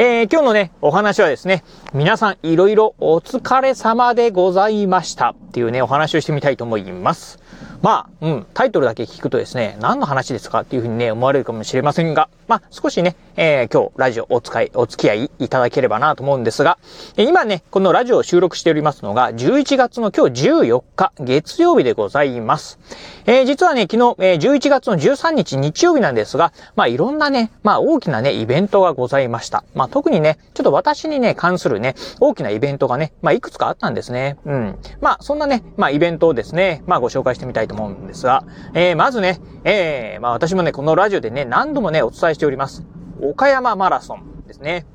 えー、今日のね、お話はですね、皆さんいろいろお疲れ様でございましたっていうね、お話をしてみたいと思います。まあ、うん、タイトルだけ聞くとですね、何の話ですかっていうふうにね、思われるかもしれませんが、まあ、少しね、えー、今日、ラジオお使い、お付き合いいただければなと思うんですが、え今ね、このラジオを収録しておりますのが、11月の今日14日、月曜日でございます。えー、実はね、昨日、えー、11月の13日日曜日なんですが、まあ、いろんなね、まあ、大きなね、イベントがございました。まあ、特にね、ちょっと私にね、関するね、大きなイベントがね、まあ、いくつかあったんですね。うん。まあ、そんなね、まあ、イベントをですね、まあ、ご紹介してみたいと思うんですが、えー、まずね、えー、まあ、私もね、このラジオでね、何度もね、お伝えしております。岡山マラソンですね。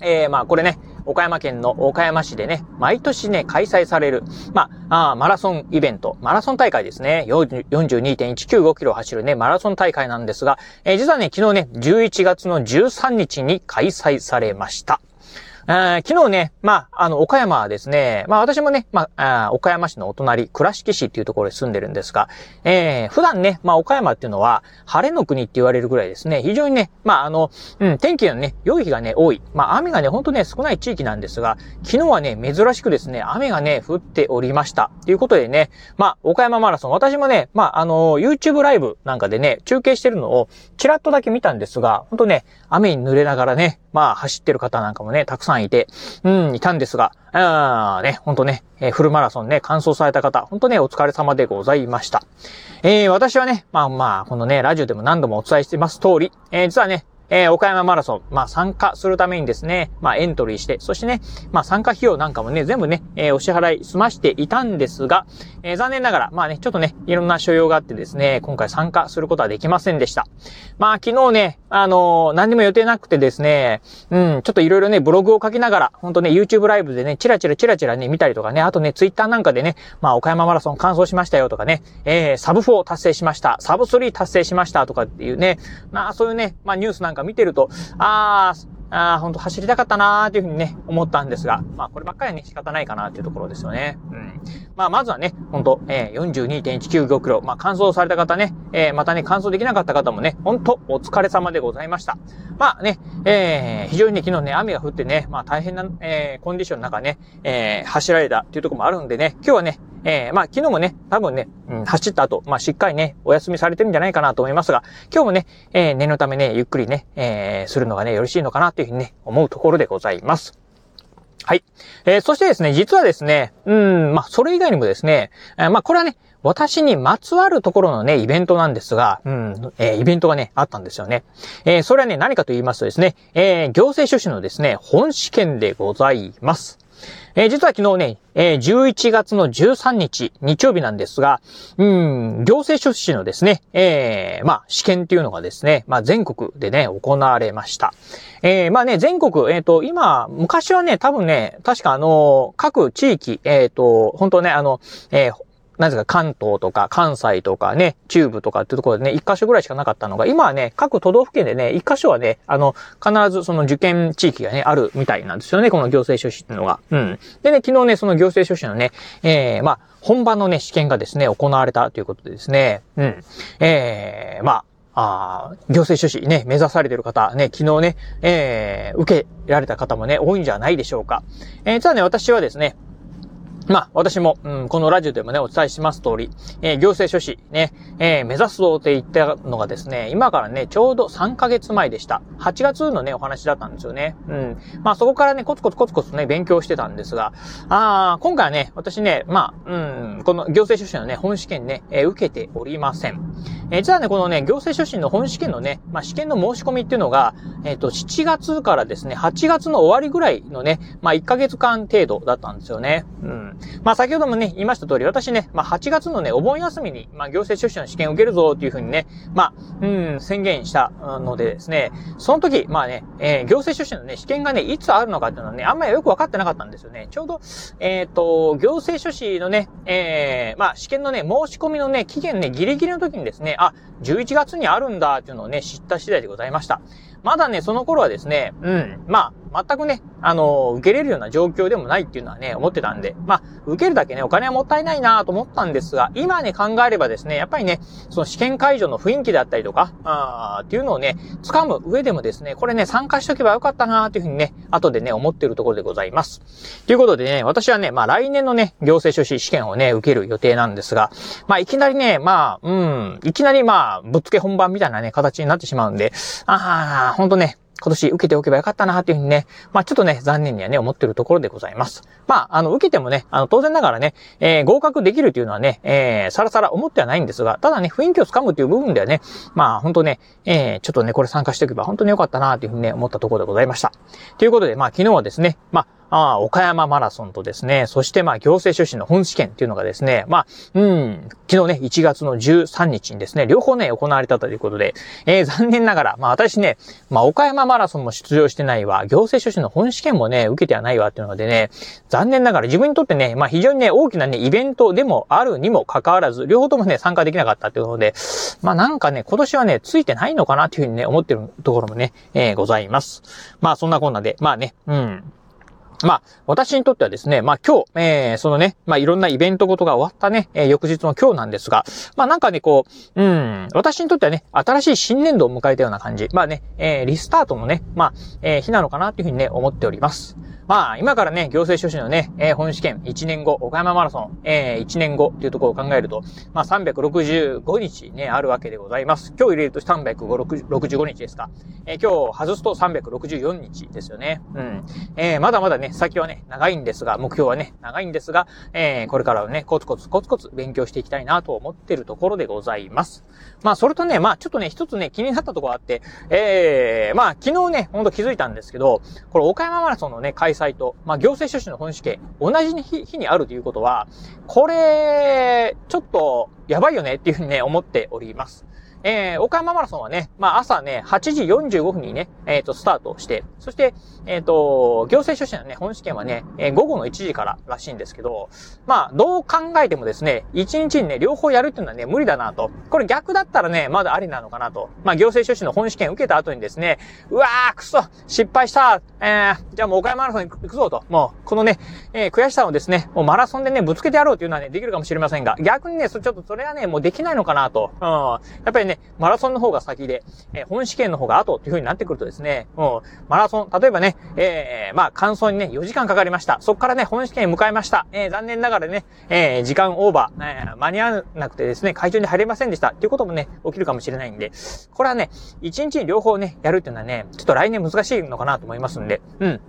えー、まあこれね、岡山県の岡山市でね、毎年ね、開催される、まあ、あマラソンイベント、マラソン大会ですね。42.195キロ走るね、マラソン大会なんですが、えー、実はね、昨日ね、11月の13日に開催されました。え昨日ね、まあ、あの、岡山はですね、まあ私もね、まあ、岡山市のお隣、倉敷市っていうところに住んでるんですが、えー、普段ね、まあ岡山っていうのは、晴れの国って言われるぐらいですね、非常にね、まああの、うん、天気のね、良い日がね、多い。まあ雨がね、ほんとね、少ない地域なんですが、昨日はね、珍しくですね、雨がね、降っておりました。ということでね、まあ、岡山マラソン、私もね、まあ、あの、YouTube ライブなんかでね、中継してるのを、ちらっとだけ見たんですが、ほんとね、雨に濡れながらね、まあ、走ってる方なんかもね、たくさんいて、うん、いたんですが、あね、ほんとね、えー、フルマラソンね、完走された方、ほんとね、お疲れ様でございました。えー、私はね、まあまあ、このね、ラジオでも何度もお伝えしてます通り、えー、実はね、えー、岡山マラソン、まあ参加するためにですね、まあエントリーして、そしてね、まあ参加費用なんかもね、全部ね、えー、お支払い済ましていたんですが、えー、残念ながら、まあね、ちょっとね、いろんな所要があってですね、今回参加することはできませんでした。まあ昨日ね、あのー、何にも予定なくてですね、うん、ちょっといろいろね、ブログを書きながら、ほんとね、YouTube ライブでね、チラチラチラチラね、見たりとかね、あとね、Twitter なんかでね、まあ岡山マラソン完走しましたよとかね、えー、サブ4達成しました、サブ3達成しましたとかっていうね、まあそういうね、まあニュースなんか見てると、ああ、ああ、ほんと走りたかったなーっていうふうにね、思ったんですが、まあこればっかりはね、仕方ないかなっていうところですよね。うん。まあまずはね、ほんと、えー、42.195キロ、まあ完走された方ね、えー、またね、完走できなかった方もね、ほんとお疲れ様でございました。まあね、えー、非常にね、昨日ね、雨が降ってね、まあ大変な、えー、コンディションの中ね、えー、走られたっていうところもあるんでね、今日はね、えー、まあ昨日もね、多分ね、うん、走った後、まあしっかりね、お休みされてるんじゃないかなと思いますが、今日もね、えー、念のためね、ゆっくりね、えー、するのがね、よろしいのかなというふうにね、思うところでございます。はい。えー、そしてですね、実はですね、うん、まあ、それ以外にもですね、えー、まあ、これはね、私にまつわるところのね、イベントなんですが、うん、えー、イベントがね、あったんですよね。えー、それはね、何かと言いますとですね、えー、行政書士のですね、本試験でございます。えー、実は昨日ね、えー、11月の13日、日曜日なんですが、うん、行政書士のですね、えー、まあ、試験っていうのがですね、まあ、全国でね、行われました。えー、まあね、全国、えっ、ー、と、今、昔はね、多分ね、確かあの、各地域、えっ、ー、と、本当ね、あの、えー、なぜか関東とか関西とかね、中部とかっていうところでね、一箇所ぐらいしかなかったのが、今はね、各都道府県でね、一箇所はね、あの、必ずその受験地域がね、あるみたいなんですよね、この行政書士っていうのが。うん。でね、昨日ね、その行政書士のね、えー、まあ、本番のね、試験がですね、行われたということでですね、うん。えー、まあ、あ行政書士ね、目指されてる方、ね、昨日ね、えー、受けられた方もね、多いんじゃないでしょうか。えー、実はね、私はですね、まあ、私も、うん、このラジオでもね、お伝えします通り、えー、行政書士、ね、えー、目指すぞって言ったのがですね、今からね、ちょうど3ヶ月前でした。8月のね、お話だったんですよね。うん。まあ、そこからね、コツコツコツコツね、勉強してたんですが、あ今回はね、私ね、まあ、うん、この行政書士のね、本試験ね、えー、受けておりません。えー、実はね、このね、行政書士の本試験のね、まあ、試験の申し込みっていうのが、えっ、ー、と、7月からですね、8月の終わりぐらいのね、まあ、1ヶ月間程度だったんですよね。うん。まあ、先ほどもね、言いました通り、私ね、まあ、8月のね、お盆休みに、まあ、行政書士の試験を受けるぞっていうふうにね、まあ、うん、宣言したのでですね、その時、まあね、えー、行政書士のね、試験がね、いつあるのかっていうのはね、あんまりよくわかってなかったんですよね。ちょうど、えっ、ー、と、行政書士のね、えー、まあ、試験のね、申し込みのね、期限ね、ギリギリの時にですね、あ、11月にあるんだっていうのをね、知った次第でございました。まだね、その頃はですね、うん、まあ、全くね、あの、受けれるような状況でもないっていうのはね、思ってたんで、まあ、受けるだけね、お金はもったいないなと思ったんですが、今ね、考えればですね、やっぱりね、その試験会場の雰囲気だったりとか、あっていうのをね、掴む上でもですね、これね、参加しとけばよかったなっていうふうにね、後でね、思ってるところでございます。ということでね、私はね、まあ、来年のね、行政書士試験をね、受ける予定なんですが、まあ、いきなりね、まあ、うん、いきなりまあ、ぶっつけ本番みたいなね、形になってしまうんで、ああ、ほんとね、今年受けておけばよかったなっていうふうにね、まあちょっとね、残念にはね、思ってるところでございます。まあ、あの、受けてもね、あの、当然ながらね、えー、合格できるというのはね、えー、さらさら思ってはないんですが、ただね、雰囲気をつかむという部分ではね、まあ、本当ね、えー、ちょっとね、これ参加しておけば本当によかったなというふうにね、思ったところでございました。ということで、まあ、昨日はですね、まあ、あ岡山マラソンとですね、そしてまあ行政書士の本試験っていうのがですね、まあ、うん、昨日ね、1月の13日にですね、両方ね、行われたということで、えー、残念ながら、まあ私ね、まあ岡山マラソンも出場してないわ、行政書士の本試験もね、受けてはないわっていうのでね、残念ながら自分にとってね、まあ非常にね、大きなね、イベントでもあるにもかかわらず、両方ともね、参加できなかったっていうので、まあなんかね、今年はね、ついてないのかなっていうふうにね、思ってるところもね、えー、ございます。まあそんなこんなで、まあね、うん。まあ、私にとってはですね、まあ今日、えー、そのね、まあいろんなイベントごとが終わったね、えー、翌日の今日なんですが、まあなんかね、こう、うん、私にとってはね、新しい新年度を迎えたような感じ。まあね、えー、リスタートのね、まあ、えー、日なのかなというふうにね、思っております。まあ、今からね、行政書士のね、えー、本試験1年後、岡山マラソン、えー、1年後っていうところを考えると、まあ、365日ね、あるわけでございます。今日入れると365日ですか。えー、今日外すと364日ですよね。うん。えー、まだまだね、先はね、長いんですが、目標はね、長いんですが、えー、これからはね、コツコツコツコツ勉強していきたいなと思ってるところでございます。まあ、それとね、まあ、ちょっとね、一つね、気になったところあって、えー、まあ、昨日ね、ほんと気づいたんですけど、これ岡山マラソンのね、開催と、まあ、行政書士の本試験、同じ日にあるということは、これ、ちょっと、やばいよねっていうふうにね、思っております。えー、岡山マラソンはね、まあ朝ね、8時45分にね、えっ、ー、と、スタートして、そして、えっ、ー、と、行政書士のね、本試験はね、えー、午後の1時かららしいんですけど、まあ、どう考えてもですね、1日にね、両方やるっていうのはね、無理だなと。これ逆だったらね、まだありなのかなと。まあ、行政書士の本試験受けた後にですね、うわー、くそ失敗したえー、じゃあもう岡山マラソン行くぞと。もう、このね、えー、悔しさをですね、もうマラソンでね、ぶつけてやろうっていうのはね、できるかもしれませんが、逆にね、ちょっとそれはね、もうできないのかなと。うん。やっぱりね、マラソンの方が先で、えー、本試験の方が後っていう風になってくるとですね、もう、マラソン、例えばね、えー、まあ、完走にね、4時間かかりました。そこからね、本試験に向かいました。えー、残念ながらね、えー、時間オーバー、えー、間に合わなくてですね、会場に入れませんでした。っていうこともね、起きるかもしれないんで、これはね、1日に両方ね、やるっていうのはね、ちょっと来年難しいのかなと思いますんで、うん。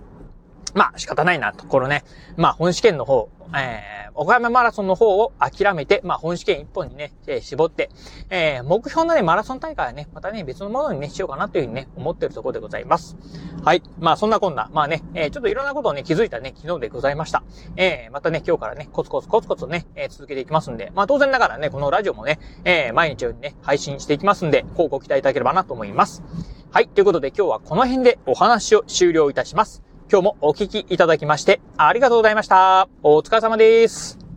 まあ仕方ないなところね。まあ本試験の方、えー、岡山マラソンの方を諦めて、まあ本試験一本にね、えー、絞って、えー、目標のね、マラソン大会はね、またね、別のものにね、しようかなというふうにね、思ってるところでございます。はい。まあそんなこんな、まあね、えー、ちょっといろんなことをね、気づいたね、昨日でございました。えー、またね、今日からね、コツコツコツコツね、えー、続けていきますんで、まあ当然ながらね、このラジオもね、えー、毎日よりね、配信していきますんで、こうご期待いただければなと思います。はい。ということで今日はこの辺でお話を終了いたします。今日もお聞きいただきましてありがとうございました。お疲れ様です。